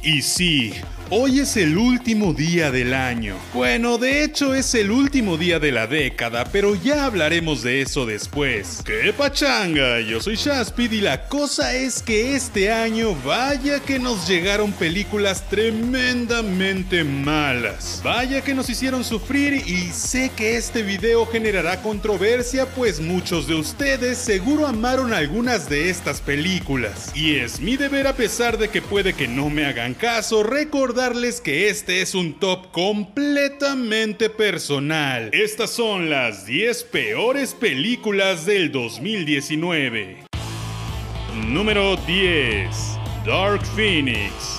Y sí, hoy es el último día del año. Bueno, de hecho es el último día de la década, pero ya hablaremos de eso después. ¡Qué pachanga! Yo soy Shaspid y la cosa es que este año vaya que nos llegaron películas tremendamente malas. Vaya que nos hicieron sufrir y sé que este video generará controversia pues muchos de ustedes seguro amaron algunas de estas películas. Y es mi deber a pesar de que puede que no me hagan caso, recordarles que este es un top completamente personal. Estas son las 10 peores películas del 2019. Número 10. Dark Phoenix.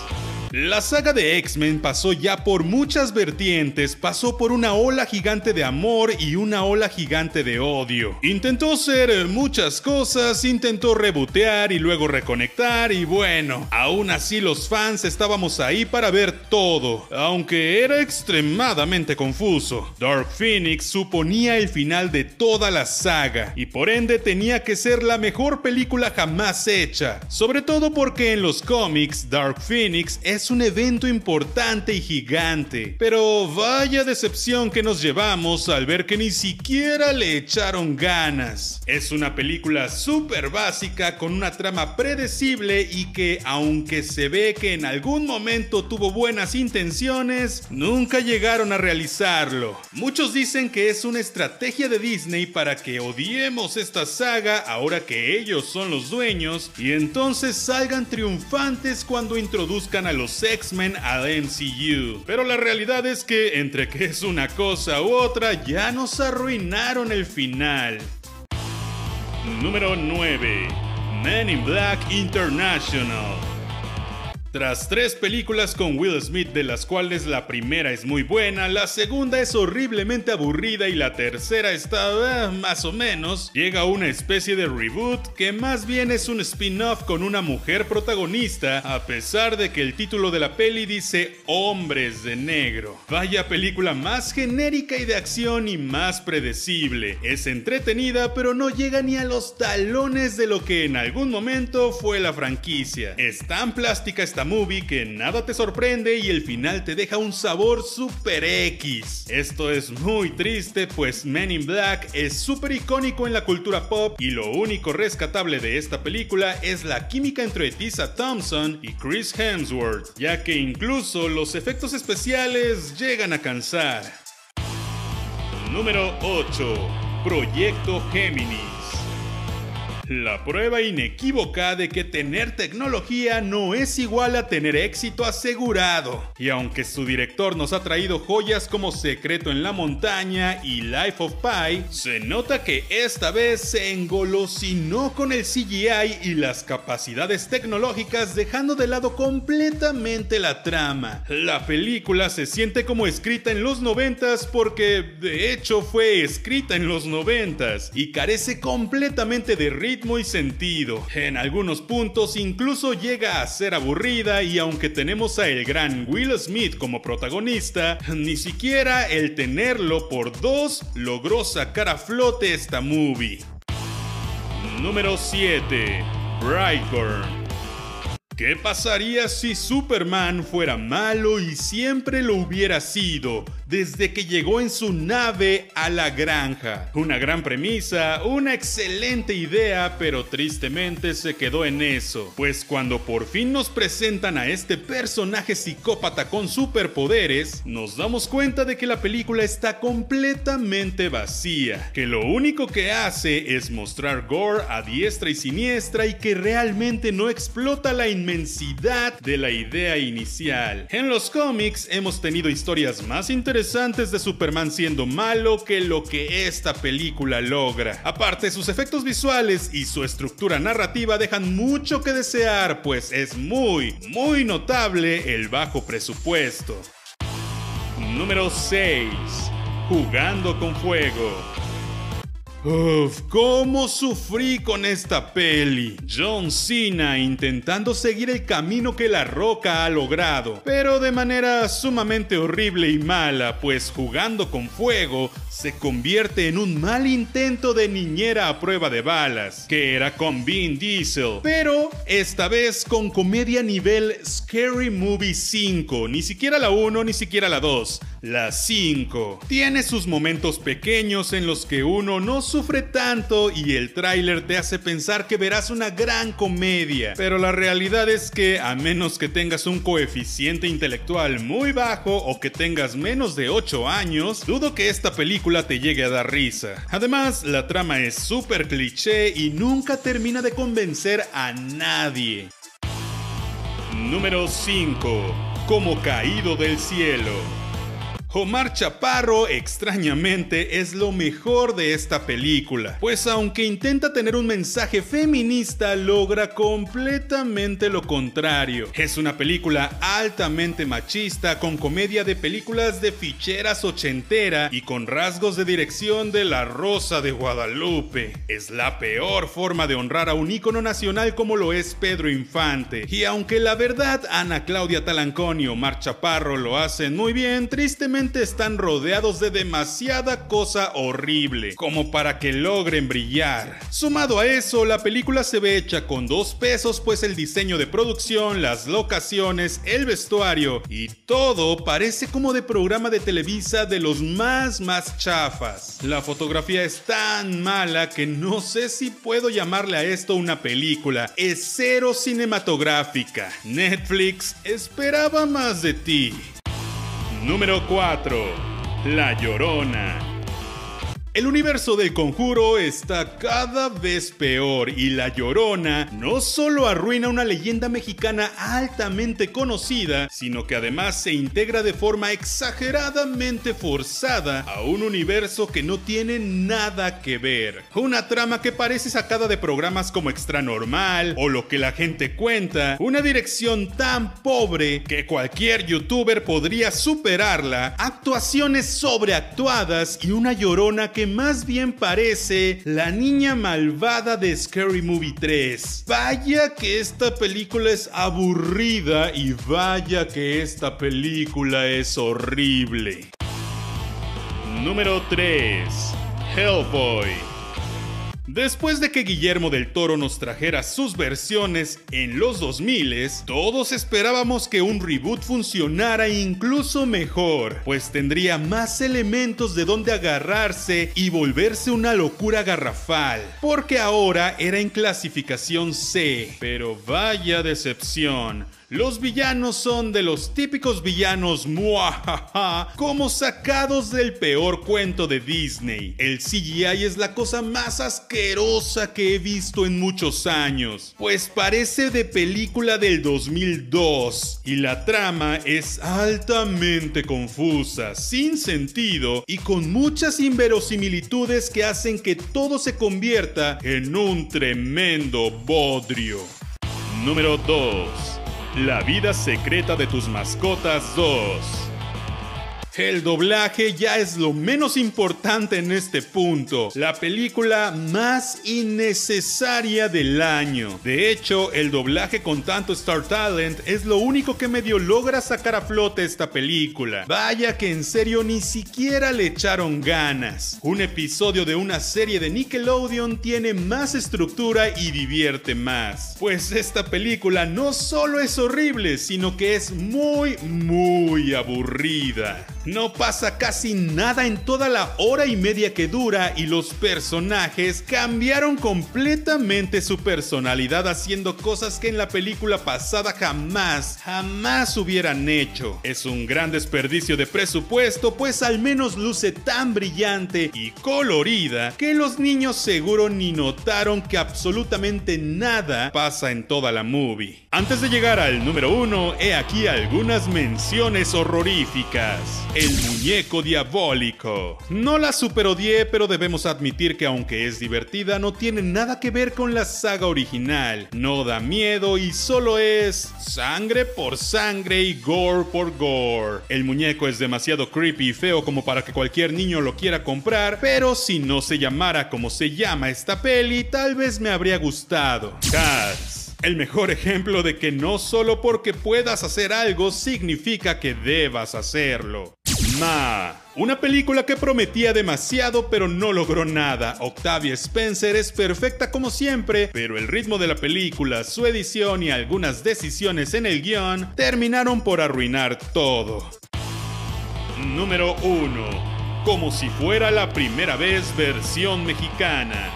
La saga de X-Men pasó ya por muchas vertientes, pasó por una ola gigante de amor y una ola gigante de odio. Intentó ser muchas cosas, intentó rebotear y luego reconectar y bueno, aún así los fans estábamos ahí para ver todo, aunque era extremadamente confuso. Dark Phoenix suponía el final de toda la saga y por ende tenía que ser la mejor película jamás hecha, sobre todo porque en los cómics Dark Phoenix es es un evento importante y gigante. Pero vaya decepción que nos llevamos al ver que ni siquiera le echaron ganas. Es una película súper básica con una trama predecible y que aunque se ve que en algún momento tuvo buenas intenciones, nunca llegaron a realizarlo. Muchos dicen que es una estrategia de Disney para que odiemos esta saga ahora que ellos son los dueños y entonces salgan triunfantes cuando introduzcan a los X-Men al MCU. Pero la realidad es que entre que es una cosa u otra ya nos arruinaron el final. Número 9. Men in Black International. Tras tres películas con Will Smith de las cuales la primera es muy buena, la segunda es horriblemente aburrida y la tercera está eh, más o menos, llega una especie de reboot que más bien es un spin-off con una mujer protagonista, a pesar de que el título de la peli dice Hombres de Negro. Vaya película más genérica y de acción y más predecible. Es entretenida pero no llega ni a los talones de lo que en algún momento fue la franquicia. Es tan plástica esta movie que nada te sorprende y el final te deja un sabor super X. Esto es muy triste pues Men in Black es súper icónico en la cultura pop y lo único rescatable de esta película es la química entre Tessa Thompson y Chris Hemsworth, ya que incluso los efectos especiales llegan a cansar. Número 8. Proyecto Géminis. La prueba inequívoca de que tener tecnología no es igual a tener éxito asegurado. Y aunque su director nos ha traído joyas como Secreto en la Montaña y Life of Pi, se nota que esta vez se engolosinó con el CGI y las capacidades tecnológicas dejando de lado completamente la trama. La película se siente como escrita en los noventas porque de hecho fue escrita en los noventas y carece completamente de ritmo y sentido. En algunos puntos incluso llega a ser aburrida y aunque tenemos a el gran Will Smith como protagonista, ni siquiera el tenerlo por dos logró sacar a flote esta movie. Número 7. Brightburn. ¿Qué pasaría si Superman fuera malo y siempre lo hubiera sido desde que llegó en su nave a la granja? Una gran premisa, una excelente idea, pero tristemente se quedó en eso, pues cuando por fin nos presentan a este personaje psicópata con superpoderes, nos damos cuenta de que la película está completamente vacía, que lo único que hace es mostrar gore a diestra y siniestra y que realmente no explota la inmensidad de la idea inicial. En los cómics hemos tenido historias más interesantes de Superman siendo malo que lo que esta película logra. Aparte, sus efectos visuales y su estructura narrativa dejan mucho que desear, pues es muy, muy notable el bajo presupuesto. Número 6. Jugando con fuego. Uf, cómo sufrí con esta peli. John Cena intentando seguir el camino que la roca ha logrado, pero de manera sumamente horrible y mala, pues jugando con fuego se convierte en un mal intento de niñera a prueba de balas, que era con Vin Diesel, pero esta vez con comedia nivel Scary Movie 5, ni siquiera la 1 ni siquiera la 2, la 5. Tiene sus momentos pequeños en los que uno no sufre tanto y el tráiler te hace pensar que verás una gran comedia, pero la realidad es que a menos que tengas un coeficiente intelectual muy bajo o que tengas menos de 8 años, dudo que esta película te llegue a dar risa. Además, la trama es súper cliché y nunca termina de convencer a nadie. Número 5. Como caído del cielo. Omar Chaparro, extrañamente, es lo mejor de esta película, pues aunque intenta tener un mensaje feminista, logra completamente lo contrario. Es una película altamente machista, con comedia de películas de ficheras ochentera y con rasgos de dirección de La Rosa de Guadalupe. Es la peor forma de honrar a un ícono nacional como lo es Pedro Infante. Y aunque la verdad, Ana Claudia Talancón y Omar Chaparro lo hacen muy bien, tristemente están rodeados de demasiada cosa horrible como para que logren brillar. Sumado a eso, la película se ve hecha con dos pesos pues el diseño de producción, las locaciones, el vestuario y todo parece como de programa de Televisa de los más más chafas. La fotografía es tan mala que no sé si puedo llamarle a esto una película. Es cero cinematográfica. Netflix esperaba más de ti. Número 4. La Llorona. El universo del conjuro está cada vez peor y La Llorona no solo arruina una leyenda mexicana altamente conocida, sino que además se integra de forma exageradamente forzada a un universo que no tiene nada que ver. Una trama que parece sacada de programas como Extra Normal o Lo que la gente cuenta, una dirección tan pobre que cualquier youtuber podría superarla, actuaciones sobreactuadas y una llorona que más bien parece la niña malvada de Scary Movie 3. Vaya que esta película es aburrida y vaya que esta película es horrible. Número 3. Hellboy. Después de que Guillermo del Toro nos trajera sus versiones en los 2000, todos esperábamos que un reboot funcionara incluso mejor, pues tendría más elementos de donde agarrarse y volverse una locura garrafal, porque ahora era en clasificación C, pero vaya decepción. Los villanos son de los típicos villanos muajaja, como sacados del peor cuento de Disney. El CGI es la cosa más asquerosa que he visto en muchos años, pues parece de película del 2002 y la trama es altamente confusa, sin sentido y con muchas inverosimilitudes que hacen que todo se convierta en un tremendo bodrio. Número 2 la vida secreta de tus mascotas 2. El doblaje ya es lo menos importante en este punto, la película más innecesaria del año. De hecho, el doblaje con tanto Star Talent es lo único que medio logra sacar a flote esta película. Vaya que en serio ni siquiera le echaron ganas. Un episodio de una serie de Nickelodeon tiene más estructura y divierte más. Pues esta película no solo es horrible, sino que es muy, muy aburrida. No pasa casi nada en toda la hora y media que dura y los personajes cambiaron completamente su personalidad haciendo cosas que en la película pasada jamás, jamás hubieran hecho. Es un gran desperdicio de presupuesto pues al menos luce tan brillante y colorida que los niños seguro ni notaron que absolutamente nada pasa en toda la movie. Antes de llegar al número uno, he aquí algunas menciones horroríficas. El muñeco diabólico. No la super odié, pero debemos admitir que aunque es divertida, no tiene nada que ver con la saga original. No da miedo y solo es sangre por sangre y gore por gore. El muñeco es demasiado creepy y feo como para que cualquier niño lo quiera comprar, pero si no se llamara como se llama esta peli, tal vez me habría gustado. Cats. El mejor ejemplo de que no solo porque puedas hacer algo significa que debas hacerlo. Ma. Una película que prometía demasiado pero no logró nada. Octavia Spencer es perfecta como siempre, pero el ritmo de la película, su edición y algunas decisiones en el guion terminaron por arruinar todo. Número 1. Como si fuera la primera vez versión mexicana.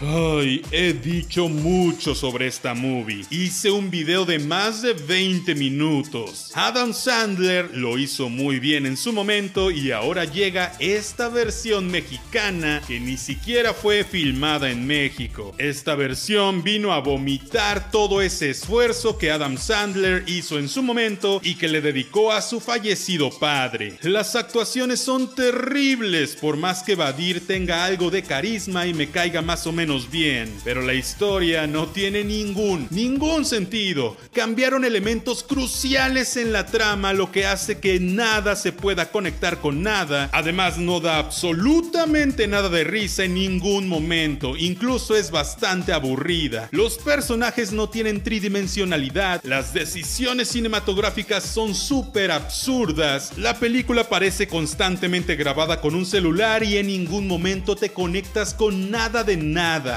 Ay, he dicho mucho sobre esta movie. Hice un video de más de 20 minutos. Adam Sandler lo hizo muy bien en su momento y ahora llega esta versión mexicana que ni siquiera fue filmada en México. Esta versión vino a vomitar todo ese esfuerzo que Adam Sandler hizo en su momento y que le dedicó a su fallecido padre. Las actuaciones son terribles por más que Badir tenga algo de carisma y me caiga más o menos bien, pero la historia no tiene ningún, ningún sentido. Cambiaron elementos cruciales en la trama, lo que hace que nada se pueda conectar con nada. Además, no da absolutamente nada de risa en ningún momento, incluso es bastante aburrida. Los personajes no tienen tridimensionalidad, las decisiones cinematográficas son súper absurdas, la película parece constantemente grabada con un celular y en ningún momento te conectas con nada de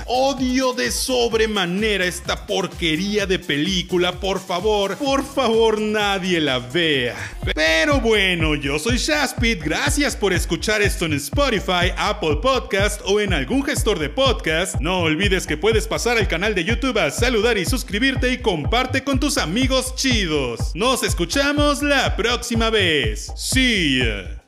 Odio de sobremanera esta porquería de película. Por favor, por favor, nadie la vea. Pero bueno, yo soy Shaspit. Gracias por escuchar esto en Spotify, Apple Podcast o en algún gestor de podcast. No olvides que puedes pasar al canal de YouTube a saludar y suscribirte y comparte con tus amigos chidos. Nos escuchamos la próxima vez. See ya.